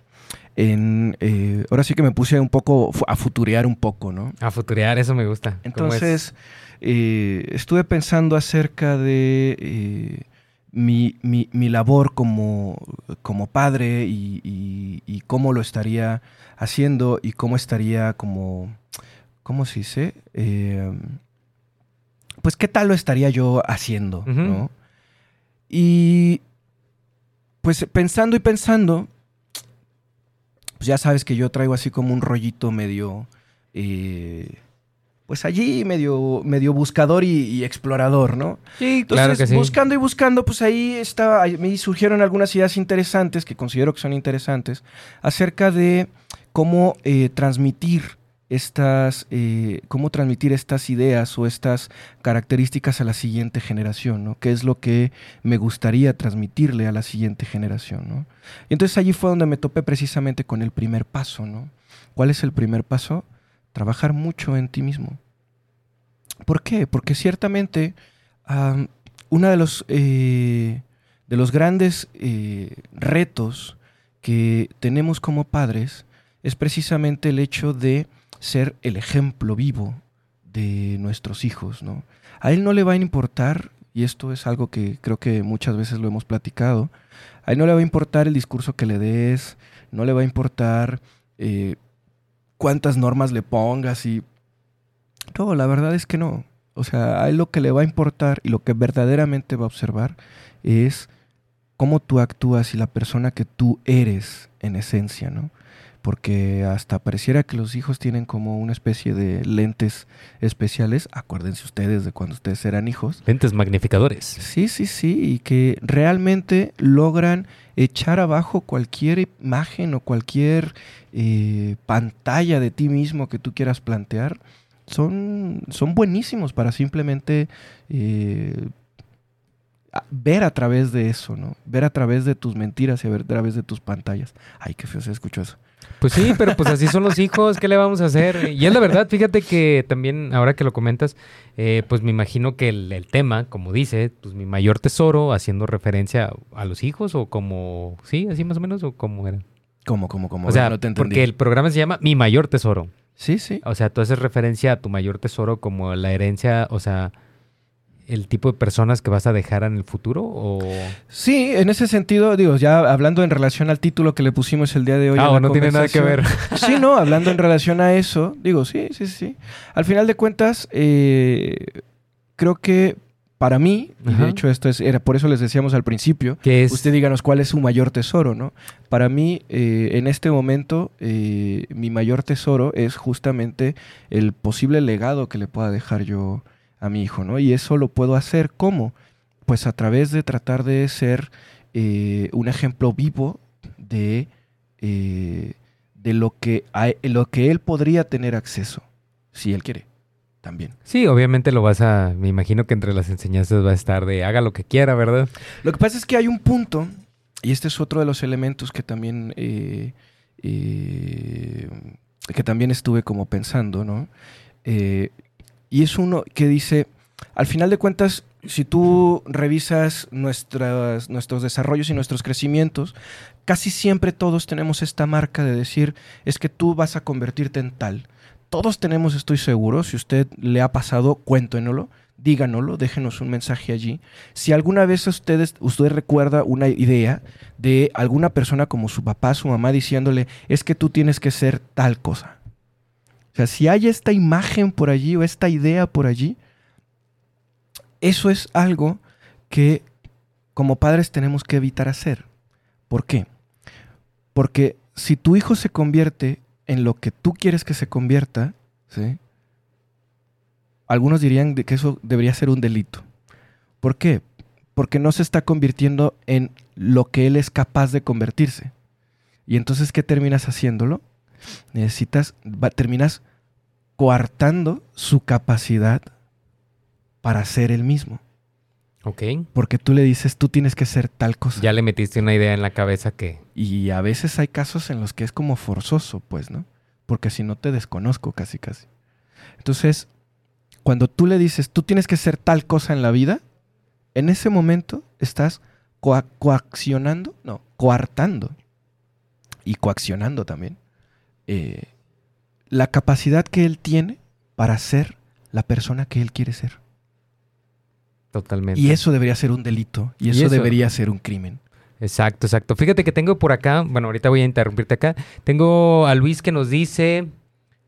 en, eh, ahora sí que me puse un poco a futurear un poco, ¿no? A futurear, eso me gusta. Entonces... Eh, estuve pensando acerca de eh, mi, labor como, como padre y, cómo lo estaría haciendo y cómo estaría como, ¿cómo se dice? Eh, pues qué tal lo estaría yo haciendo, ¿no? Y pues pensando y pensando, pues ya sabes que yo traigo así como un rollito medio pues allí medio, medio buscador y, explorador, ¿no? Sí, Entonces, claro que sí. buscando y buscando, pues ahí estaba, me surgieron algunas ideas interesantes, que considero que son interesantes, acerca de cómo eh, transmitir estas, eh, cómo transmitir estas ideas o estas características a la siguiente generación, ¿no? ¿Qué es lo que me gustaría transmitirle a la siguiente generación, ¿no? Y entonces allí fue donde me topé precisamente con el primer paso, ¿no? ¿Cuál es el primer paso? Trabajar mucho en ti mismo. ¿Por qué? Porque ciertamente am, uno de los, eh, de los grandes eh, retos que tenemos como padres es precisamente el hecho de ser el ejemplo vivo de nuestros hijos, ¿no? A él no le va a importar, y esto es algo que creo que muchas veces lo hemos platicado, a él no le va a importar el discurso que le des, no le va a importar eh, cuántas normas le pongas y... No, la verdad es que no. O sea, a él lo que le va a importar y lo que verdaderamente va a observar es cómo tú actúas y la persona que tú eres en esencia, ¿no? Porque hasta pareciera que los hijos tienen como una especie de lentes especiales. Acuérdense ustedes de cuando ustedes eran hijos. Lentes magnificadores. Sí, sí, sí, y que realmente logran echar abajo cualquier imagen o cualquier eh, pantalla de ti mismo que tú quieras plantear. Son, son buenísimos para simplemente eh, ver a través de eso, ¿no? Ver a través de tus mentiras y ver a través de tus pantallas. Ay, qué feo se escuchó eso. Pues sí, pero pues así son los hijos, ¿qué le vamos a hacer? Y es la verdad, fíjate que también, ahora que lo comentas, eh, pues me imagino que el, el tema, como dice, pues mi mayor tesoro, haciendo referencia a, los hijos, o como, sí, así más o menos, o como era. ¿Cómo, cómo, cómo? O sea, no te entendí. porque el programa se llama Mi Mayor Tesoro. Sí, sí. O sea, tú haces referencia a tu mayor tesoro como la herencia, o sea, el tipo de personas que vas a dejar en el futuro, o... Sí, en ese sentido, digo, ya hablando en relación al título que le pusimos el día de hoy. Ah, en la o no tiene nada que conversación. Sí, no, hablando en relación a eso, digo, sí, sí, sí. Al final de cuentas, eh, creo que para mí, y de hecho esto es, era por eso les decíamos al principio, que es... usted díganos cuál es su mayor tesoro, ¿no? Para mí, eh, en este momento, eh, mi mayor tesoro es justamente el posible legado que le pueda dejar yo a mi hijo, ¿no? Y eso lo puedo hacer ¿cómo? Pues a través de tratar de ser eh, un ejemplo vivo de, eh, de lo, que a- lo que él podría tener acceso, si él quiere, también. Sí, obviamente lo vas a... Me imagino que entre las enseñanzas va a estar de haga lo que quiera, ¿verdad? Lo que pasa es que hay un punto, y este es otro de los elementos que también, eh, eh, que también estuve como pensando, ¿no? Eh, y es uno que dice, al final de cuentas, si tú revisas nuestros desarrollos y nuestros crecimientos, casi siempre todos tenemos esta marca de decir, es que tú vas a convertirte en tal. Todos tenemos, estoy seguro, si usted le ha pasado, cuéntenoslo, díganoslo, déjenos un mensaje allí. Si alguna vez ustedes, usted recuerda una idea de alguna persona como su papá, su mamá, diciéndole, es que tú tienes que ser tal cosa. O sea, si hay esta imagen por allí o esta idea por allí, eso es algo que como padres tenemos que evitar hacer. ¿Por qué? Porque si tu hijo se convierte en lo que tú quieres que se convierta, ¿sí? algunos dirían que eso debería ser un delito. ¿Por qué? Porque no se está convirtiendo en lo que él es capaz de convertirse. Y entonces, ¿qué terminas haciéndolo? Necesitas, va- terminas coartando su capacidad para ser el mismo. Ok. Porque tú le dices, tú tienes que ser tal cosa. Ya le metiste una idea en la cabeza que... Y a veces hay casos en los que es como forzoso, pues, ¿no? Porque si no te desconozco casi, casi. Entonces, cuando tú le dices, tú tienes que ser tal cosa en la vida, en ese momento estás coa- coaccionando, no, coartando y coaccionando también eh, la capacidad que él tiene para ser la persona que él quiere ser. Totalmente. Y eso debería ser un delito y Y eso, debería ser un crimen. Exacto, exacto. Fíjate que tengo por acá, bueno, ahorita voy a interrumpirte acá. Tengo a Luis que nos dice,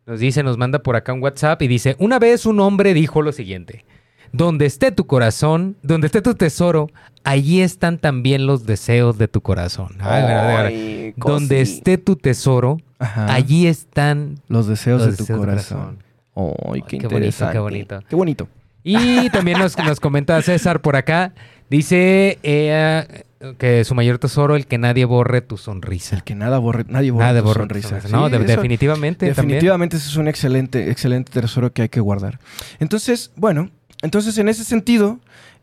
nos dice, nos manda por acá un WhatsApp y dice, una vez un hombre dijo lo siguiente, donde esté tu corazón, donde esté tu tesoro, allí están también los deseos de tu corazón. Ay. Ay, Donde esté tu tesoro, Ajá. allí están los deseos los de tu corazón. Ay, qué, Ay, qué bonito, qué interesante. bonito. Qué bonito. Y también nos, nos comenta César por acá. Dice eh, que su mayor tesoro, el que nadie borre tu sonrisa. El que nada borre, nadie borre Nada tu borre tu sonrisa. sonrisa. No, Sí, de- eso- definitivamente. definitivamente ese es un excelente, excelente tesoro que hay que guardar. Entonces, bueno, entonces en ese sentido,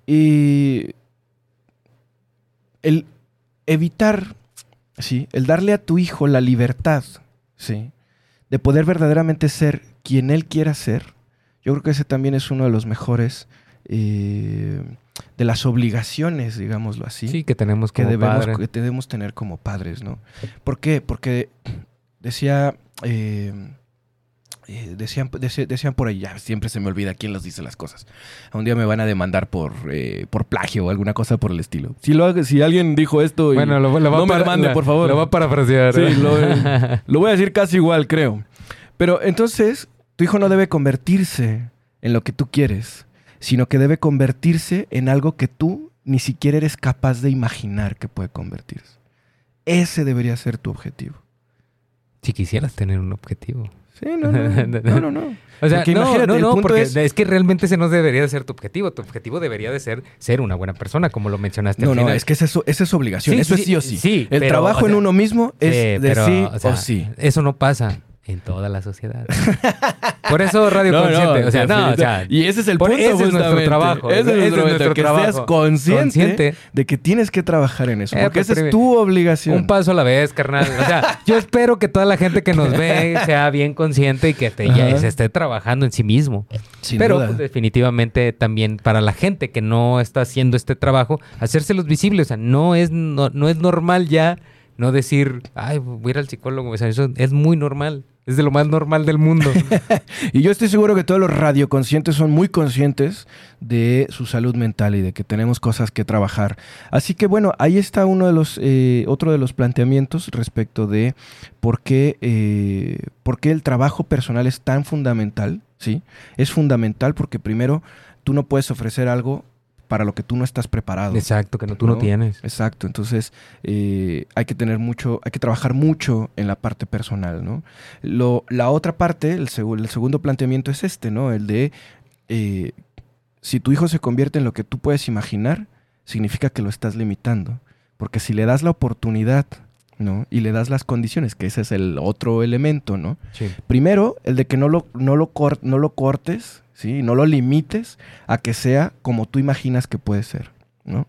y el evitar, sí, el darle a tu hijo la libertad, sí, de poder verdaderamente ser quien él quiera ser, Yo creo que ese también es uno de los mejores, eh, de las obligaciones, digámoslo así, Sí, que tenemos que, debemos, padre. que debemos tener como padres, ¿no? ¿Por qué? Porque decía, eh, eh, decían, dece- decían por ahí, ya siempre se me olvida quién los dice las cosas. Un día me van a demandar por, eh, por plagio o alguna cosa por el estilo. Si, lo, hago- si alguien dijo esto y Bueno, lo, lo va no a me para- mande, la- por favor. Lo va a parafrasear. Sí, lo, lo voy a decir casi igual, creo. Pero entonces, tu hijo no debe convertirse en lo que tú quieres, sino que debe convertirse en algo que tú ni siquiera eres capaz de imaginar que puede convertirse. Ese debería ser tu objetivo. Si quisieras tener un objetivo. Sí, no, no, no, no. O sea, Porque no, no, porque es- es... que realmente ese no debería de ser tu objetivo. Tu objetivo debería de ser ser una buena persona, como lo mencionaste No, al no, es que esa es, esa es obligación. Sí, Eso sí, es sí o sí. sí, el pero, trabajo o en uno mismo es de pero, sí o, sea, o sí. Eso no pasa en toda la sociedad. Por eso Radio No, no, Consciente. o sea, no, o definitivo. sea, y ese es el punto ese es nuestro trabajo. Ese es Ese es nuestro, momento, que trabajo. seas consciente, Consciente. de que tienes que trabajar en eso. Eh, porque pues, esa es tu obligación. Un paso a la vez, carnal. O sea, yo espero que toda la gente que nos ve sea bien consciente y que te- ya se esté trabajando en sí mismo. Sin Pero duda. pues, definitivamente también para la gente que no está haciendo este trabajo, hacérselos visibles. O sea, no es, no, no es normal ya no decir, ay, voy a ir al psicólogo. O sea, eso es muy normal. Es de lo más normal del mundo. Y yo estoy seguro que todos los radioconscientes son muy conscientes de su salud mental y de que tenemos cosas que trabajar. Así que bueno, ahí está uno de los, eh, otro de los planteamientos respecto de por qué, eh, por qué el trabajo personal es tan fundamental. ¿sí? Es fundamental porque primero tú no puedes ofrecer algo para lo que tú no estás preparado. Exacto, que no, tú no, ¿No? tienes. Exacto, entonces eh, hay que tener mucho, hay que trabajar mucho en la parte personal, ¿no? Lo, la otra parte, el, segu- el segundo planteamiento es este, ¿no? El de eh, si tu hijo se convierte en lo que tú puedes imaginar, significa que lo estás limitando, porque si le das la oportunidad, ¿no? Y le das las condiciones, que ese es el otro elemento, ¿no? Sí. Primero, el de que no lo, no lo, cor- no lo cortes, ¿sí? No lo limites a que sea como tú imaginas que puede ser, ¿no?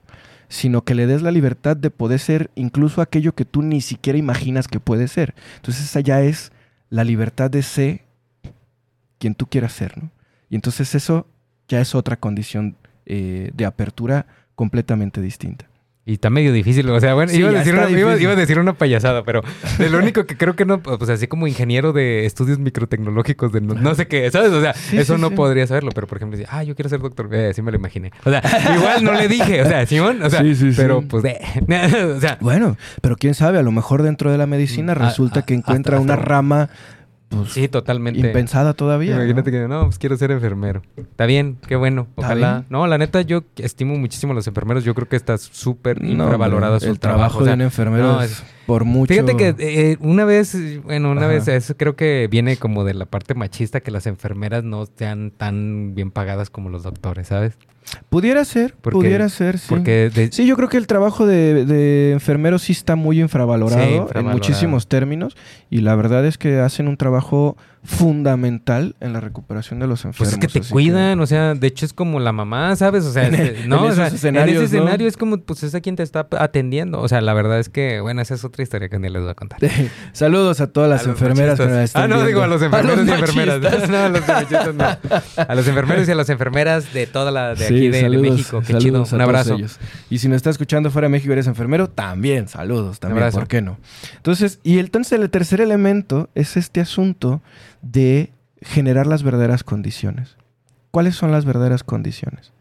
Sino que le des la libertad de poder ser incluso aquello que tú ni siquiera imaginas que puede ser. Entonces esa ya es la libertad de ser quien tú quieras ser, ¿no? Y entonces eso ya es otra condición eh, de apertura completamente distinta. Y está medio difícil. O sea, bueno, Sí, iba, a decir una, iba- iba a decir una payasada, pero de lo único que creo que no, pues así como ingeniero de estudios microtecnológicos de no, no sé qué, ¿sabes? O sea, Sí, eso sí, no sí. podría saberlo, pero por ejemplo, ah, yo quiero ser doctor, eh, así me lo imaginé. O sea, igual no le dije, o sea, Simón, o sea, Sí, sí, sí. pero pues, eh, o sea, Bueno, pero quién sabe, a lo mejor dentro de la medicina Mm, a- resulta a- que encuentra hasta- una hasta- rama pues, sí, totalmente. impensada todavía. Imagínate ¿no? que no, pues quiero ser enfermero. Está bien, qué bueno. Ojalá. bien. No, la neta, yo estimo muchísimo a los enfermeros. Yo creo que está súper No, infravalorado su el trabajo, o sea, de un enfermero no, es es- por mucho. Fíjate que eh, una vez, bueno, una Ajá. vez, eso creo que viene como de la parte machista que las enfermeras no sean tan bien pagadas como los doctores, ¿sabes? Pudiera ser, Porque- pudiera ser, sí. Porque de- Sí, yo creo que el trabajo de, de enfermero sí está muy infravalorado, Sí, en infravalorado. muchísimos términos y la verdad es que hacen un trabajo fundamental en la recuperación de los pues enfermos. es que te cuidan, o sea, de hecho es como la mamá, ¿sabes? O sea, En no, en o sea, esos escenarios, en ese ¿no? escenario es como, pues es a quien te está atendiendo. O sea, la verdad es que, bueno, esa es otra historia que día les voy a contar. Saludos a todas las A enfermeras que nos Ah, no, viendo. digo a los enfermeros y los enfermeras. machistas. No, a los machistas no. A los enfermeros y a las enfermeras de toda la de aquí de, de saludos, México. Qué saludos chido. a Un abrazo. ellos. Y si nos está escuchando fuera de México y eres enfermero, también saludos, también. ¿por qué no? Entonces, y entonces el tercer elemento es este asunto de generar las verdaderas condiciones. ¿Cuáles son las verdaderas condiciones?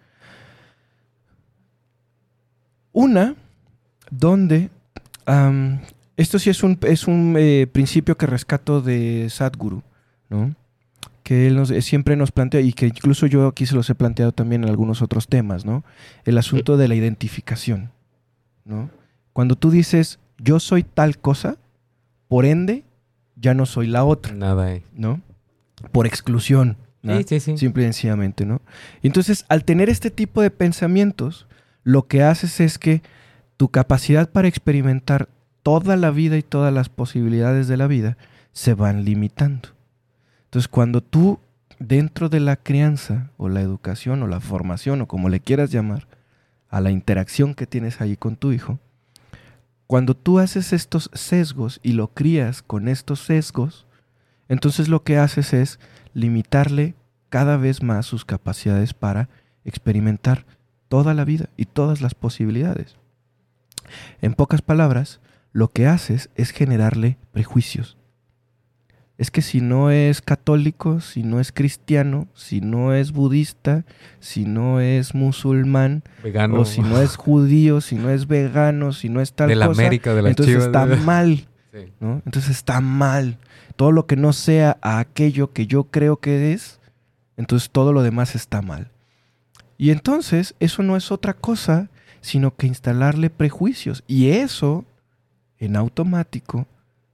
Una, donde esto sí es un, es un eh, principio que rescato de Sadhguru, ¿no? que él nos- siempre nos plantea y que incluso yo aquí se los he planteado también en algunos otros temas, ¿no? El asunto de la identificación, ¿no? Cuando tú dices, yo soy tal cosa, por ende, ya no soy la otra, Nada ahí. ¿no? Por exclusión, ¿no? Sí, sí, sí. Simple y sencillamente, ¿no? Entonces, al tener este tipo de pensamientos, lo que haces es que tu capacidad para experimentar toda la vida y todas las posibilidades de la vida se van limitando. Entonces, cuando tú, dentro de la crianza, o la educación, o la formación, o como le quieras llamar, a la interacción que tienes ahí con tu hijo, cuando tú haces estos sesgos y lo crías con estos sesgos, entonces lo que haces es limitarle cada vez más sus capacidades para experimentar toda la vida y todas las posibilidades. En pocas palabras, lo que haces es generarle prejuicios. Es que si no es católico, si no es cristiano, si no es budista, si no es musulmán, Vegano. o si no es judío, si no es vegano, si no es tal de la cosa, América, de las entonces Chivas. está mal. Sí. ¿no? Entonces está mal. Todo lo que no sea a aquello que yo creo que es, entonces todo lo demás está mal. Y entonces eso no es otra cosa sino que instalarle prejuicios. Y eso, en automático,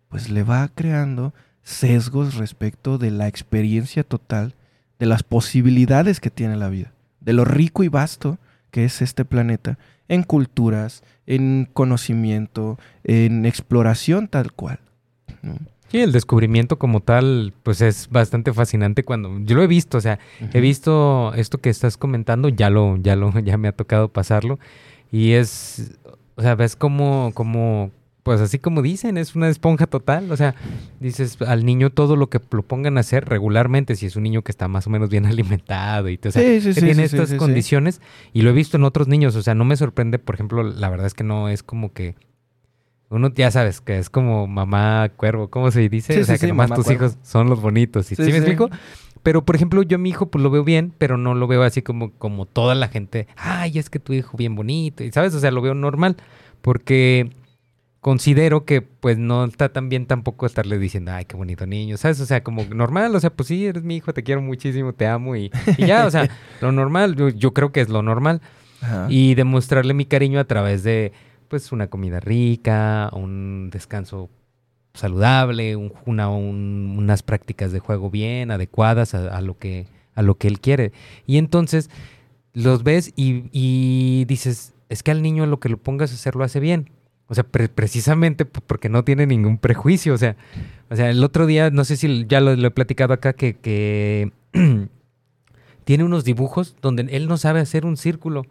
pues le va creando sesgos respecto de la experiencia total, de las posibilidades que tiene la vida, de lo rico y vasto que es este planeta en culturas, en conocimiento, en exploración tal cual. ¿no? Sí, el descubrimiento como tal, pues es bastante fascinante cuando yo lo he visto, o sea, he visto esto que estás comentando, ya lo, ya lo, ya me ha tocado pasarlo y es, o sea, ves como, como, pues así como dicen, es una esponja total, o sea, dices al niño todo lo que lo pongan a hacer regularmente, si es un niño que está más o menos bien alimentado y o sea, Sí, sí, que sí, tiene sí, sí, estas condiciones y lo he visto en otros niños, o sea, no me sorprende, por ejemplo, la verdad es que no es como que uno ya sabes que es como mamá cuervo, ¿cómo se dice? Sí, o sea, sí, que nomás tus cuervo. hijos son los bonitos. ¿Sí, Sí, ¿sí me explico? Pero, por ejemplo, yo a mi hijo pues lo veo bien, pero no lo veo así como, como toda la gente. Ay, es que tu hijo bien bonito. Y, ¿Sabes? O sea, lo veo normal. Porque considero que pues no está tan bien tampoco estarle diciendo, ay, qué bonito niño. ¿Sabes? O sea, como normal. O sea, pues sí, eres mi hijo, te quiero muchísimo, te amo. Y, y ya, o sea, lo normal. Yo, yo creo que es lo normal Ajá. y demostrarle mi cariño a través de pues una comida rica, un descanso saludable, un- una- un- unas prácticas de juego bien adecuadas a, a lo que a lo que él quiere. Y entonces los ves y, y dices, es que al niño lo que lo pongas a hacer lo hace bien. O sea, pre- precisamente porque no tiene ningún prejuicio. O sea, o sea, el otro día, no sé si ya lo, lo he platicado acá, que, que tiene unos dibujos donde él no sabe hacer un círculo.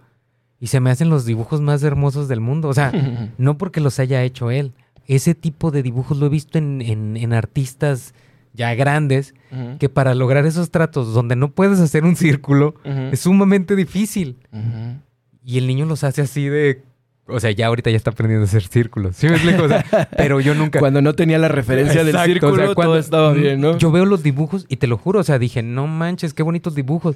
Y se me hacen los dibujos más hermosos del mundo. O sea, no porque los haya hecho él. Ese tipo de dibujos lo he visto en, en- en artistas ya grandes, que para lograr esos tratos donde no puedes hacer un círculo, es sumamente difícil. Y el niño los hace así de... O sea, ya ahorita ya está aprendiendo a hacer círculos. ¿Sí me explico? O sea, pero yo nunca... Cuando no tenía la referencia del Exacto, círculo, o sea, cuando- todo estaba bien, ¿no? Yo veo los dibujos y te lo juro, o sea, dije, no manches, qué bonitos dibujos.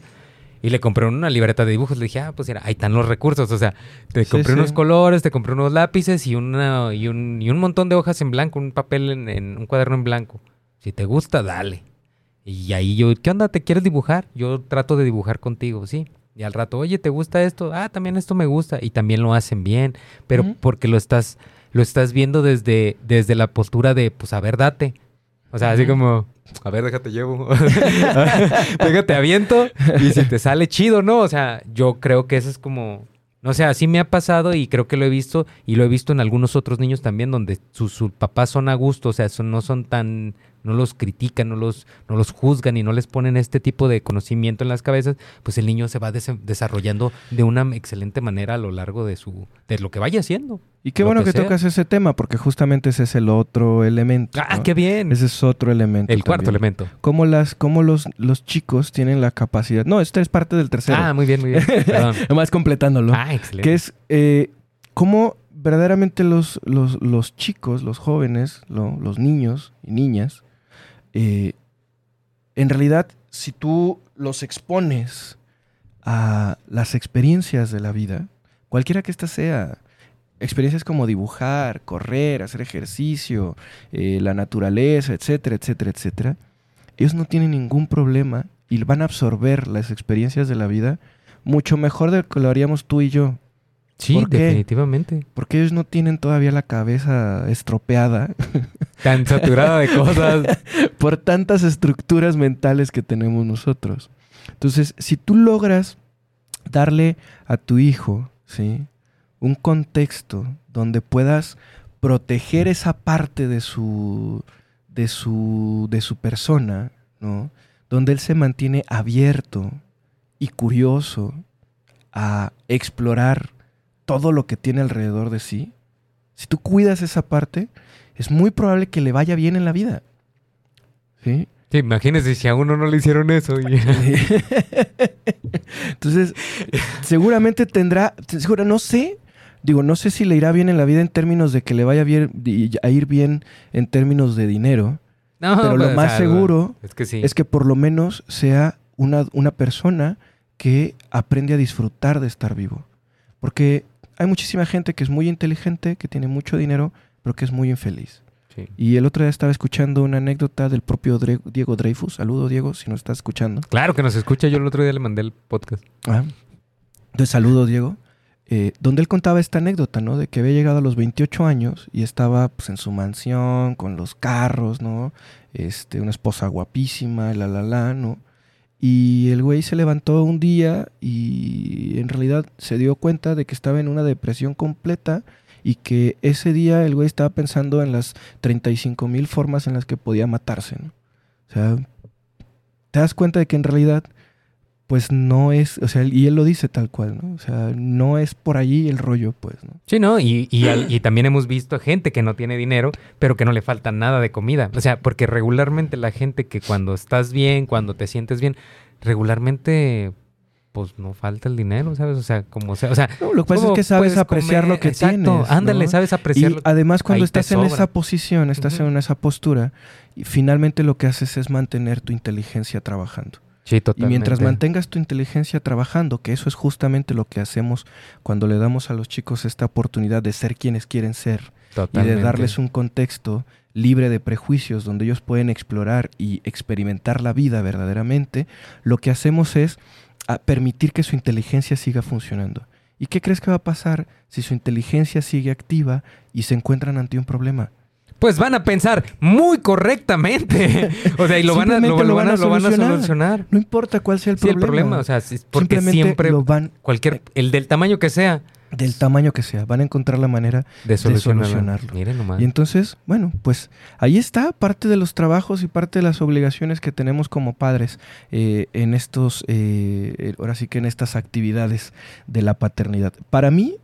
Y le compré una libreta de dibujos. Le dije, ah, pues mira, ahí están los recursos. O sea, te Sí, compré sí. unos colores, te compré unos lápices y, una, y, un, y un montón de hojas en blanco, un papel en, en un cuaderno en blanco. Si te gusta, dale. Y ahí yo, ¿qué onda? ¿Te quieres dibujar? Yo trato de dibujar contigo, sí. Y al rato, oye, ¿te gusta esto? Ah, también esto me gusta. Y también lo hacen bien. Pero porque lo estás, lo estás viendo desde, desde la postura de, pues, a ver, date. O sea, así como, a ver, déjate llevo. déjate aviento. Y si te sale chido, ¿no? O sea, yo creo que eso es como. No sé, así me ha pasado y creo que lo he visto. Y lo he visto en algunos otros niños también, donde sus, sus papás son a gusto. O sea, son- no son tan. No los critican, no los, no los juzgan y no les ponen este tipo de conocimiento en las cabezas. Pues el niño se va desarrollando de una excelente manera a lo largo de su. de lo que vaya haciendo. Y qué bueno que tocas ese tema, porque justamente ese es el otro elemento. ¡Ah, ¿no? qué bien! Ese es otro elemento. el cuarto elemento. Cómo, las, cómo los, los chicos tienen la capacidad. No, esta es parte del tercero. Ah, muy bien, muy bien. Perdón. Además, completándolo. Ah, excelente. que es eh, cómo verdaderamente los, los, los chicos, los jóvenes, lo- los niños y niñas, eh, en realidad, si tú los expones a las experiencias de la vida, cualquiera que ésta sea, experiencias como dibujar, correr, hacer ejercicio, eh, la naturaleza, etcétera, etcétera, etcétera, ellos no tienen ningún problema y van a absorber las experiencias de la vida mucho mejor de lo que lo haríamos tú y yo. Sí, definitivamente. Porque ellos no tienen todavía la cabeza estropeada Tan saturada de cosas. por tantas estructuras mentales que tenemos nosotros. Entonces, si tú logras darle a tu hijo, ¿sí? Un contexto donde puedas proteger esa parte de su, de su, de su persona, ¿no? Donde él se mantiene abierto y curioso a explorar todo lo que tiene alrededor de sí. Si tú cuidas esa parte, es muy probable que le vaya bien en la vida. ¿Sí? Sí, imagínese si a uno no le hicieron eso. y- Entonces, seguramente tendrá, seguro, no sé, digo, no sé si le irá bien en la vida en términos de que le vaya bien, a ir bien en términos de dinero, No, pero lo pues, más seguro Es que sí. es que por lo menos sea una, una persona que aprende a disfrutar de estar vivo. Porque hay muchísima gente que es muy inteligente, que tiene mucho dinero, pero que es muy infeliz. Sí. Y el otro día estaba escuchando una anécdota del propio Dre- Diego Dreyfus. Saludo, Diego, si nos estás escuchando. Claro que nos escucha. Yo el otro día le mandé el podcast. Ah. Entonces, saludo, Diego. Eh, donde él contaba esta anécdota, ¿no? De que había llegado a los 28 años y estaba pues, en su mansión, con los carros, ¿no? Este, una esposa guapísima, la, la, la, ¿no? Y el güey se levantó un día y en realidad se dio cuenta de que estaba en una depresión completa y que ese día el güey estaba pensando en las 35 mil formas en las que podía matarse, ¿no? O sea, te das cuenta de que en realidad pues no es, o sea, y él lo dice tal cual, ¿no? O sea, no es por allí el rollo, pues, ¿no? Sí, ¿no? Y, y, al- y también hemos visto gente que no tiene dinero, pero que no le falta nada de comida. O sea, porque regularmente la gente que cuando estás bien, cuando te sientes bien, regularmente, pues no falta el dinero, ¿sabes? O sea, como sea. O sea, No, lo que pasa es ¿cómo que sabes apreciar comer? lo que Exacto, tienes. Ándale, ¿no? sabes apreciar Y lo además cuando ahí estás en esa posición, estás en esa postura, y finalmente lo que haces es mantener tu inteligencia trabajando. Sí, Y mientras mantengas tu inteligencia trabajando, que eso es justamente lo que hacemos cuando le damos a los chicos esta oportunidad de ser quienes quieren ser y de darles un contexto libre de prejuicios donde ellos pueden explorar y experimentar la vida verdaderamente, lo que hacemos es a permitir que su inteligencia siga funcionando. ¿Y qué crees que va a pasar si su inteligencia sigue activa y se encuentran ante un problema? Pues van a pensar muy correctamente. o sea, y lo van a, lo, van a, lo van a solucionar. No importa cuál sea el Sí, el problema. problema, o sea, porque Simplemente siempre lo van cualquier el del tamaño que sea del tamaño que sea, van a encontrar la manera de solucionarlo. solucionarlo. Miren nomás. Y entonces, bueno, pues ahí está parte de los trabajos y parte de las obligaciones que tenemos como padres eh, en estos, eh, eh, ahora sí que en estas actividades de la paternidad. Para mí,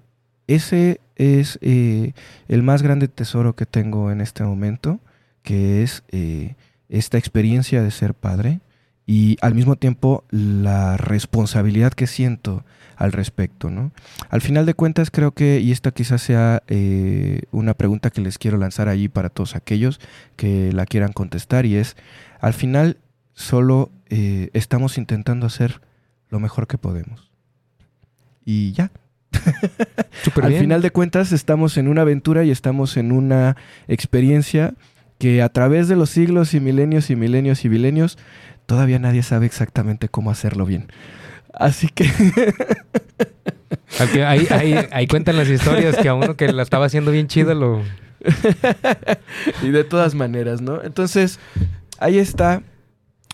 ese es eh, el más grande tesoro que tengo en este momento, que es eh, esta experiencia de ser padre y al mismo tiempo la responsabilidad que siento al respecto, ¿no? Al final de cuentas creo que, y esta quizás sea eh, una pregunta que les quiero lanzar allí para todos aquellos que la quieran contestar, y es, al final solo estamos intentando hacer lo mejor que podemos. Y ya. Al bien. final de cuentas estamos en una aventura y estamos en una experiencia que a través de los siglos y milenios y milenios y milenios todavía nadie sabe exactamente cómo hacerlo bien. Así que ahí, ahí, ahí cuentan las historias que a uno que la estaba haciendo bien chida lo... y de todas maneras, ¿no? Entonces, ahí está.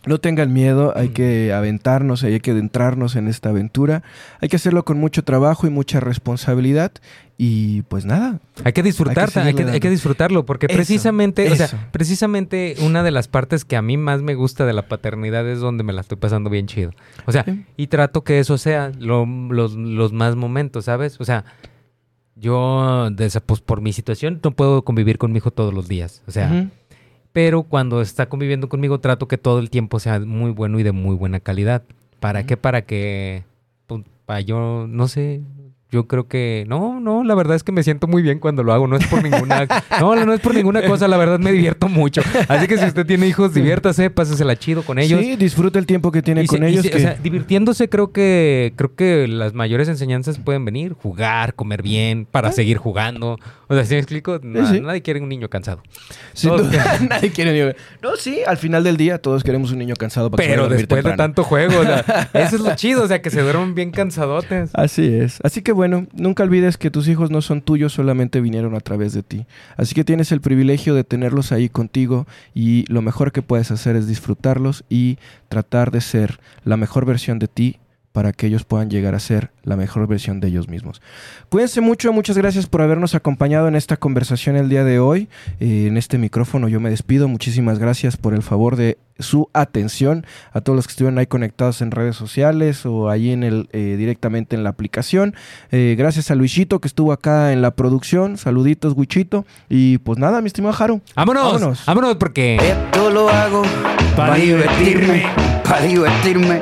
No tengan miedo, hay que aventarnos, hay que adentrarnos en esta aventura. Hay que hacerlo con mucho trabajo y mucha responsabilidad. Y pues nada, Hay que disfrutar, hay que, hay que disfrutarlo, porque Eso, precisamente, o sea, precisamente una de las partes que a mí más me gusta de la paternidad es donde me la estoy pasando bien chido. O sea, Sí. y trato que eso sea lo- los, los más momentos, ¿sabes? O sea, yo, de- pues por mi situación, no puedo convivir con mi hijo todos los días. O sea. Pero cuando está conviviendo conmigo trato que todo el tiempo sea muy bueno y de muy buena calidad. ¿Para qué? Para que, para yo, no sé, yo creo que, no, no, la verdad es que me siento muy bien cuando lo hago, no es por ninguna, no, no es por ninguna cosa, la verdad me divierto mucho. Así que si usted tiene hijos, diviértase, pásesela chido con ellos. Sí, disfruta el tiempo que tiene Y con se- ellos. se- que- O sea, divirtiéndose creo que creo que las mayores enseñanzas pueden venir, jugar, comer bien, para Ah. seguir jugando. O sea, si me explico, Na- sí. nadie quiere un niño cansado. Todos duda, nadie quiere ni- No, sí, al final del día todos queremos un niño cansado para Pero después de tanto juego, o sea, eso es lo chido, o sea, que se duerman bien cansadotes. Así es. Así que bueno, nunca olvides que tus hijos no son tuyos, solamente vinieron a través de ti. Así que tienes el privilegio de tenerlos ahí contigo y lo mejor que puedes hacer es disfrutarlos y tratar de ser la mejor versión de ti para que ellos puedan llegar a ser la mejor versión de ellos mismos. Cuídense mucho, muchas gracias por habernos acompañado en esta conversación el día de hoy. Eh, en este micrófono yo me despido, muchísimas gracias por el favor de su atención a todos los que estuvieron ahí conectados en redes sociales o ahí en el eh, directamente en la aplicación. Eh, gracias a Luisito que estuvo acá en la producción. Saluditos, Wichito. Y pues nada, mi estimado Jaro. Vámonos, vámonos, porque esto lo hago para divertirme, para divertirme,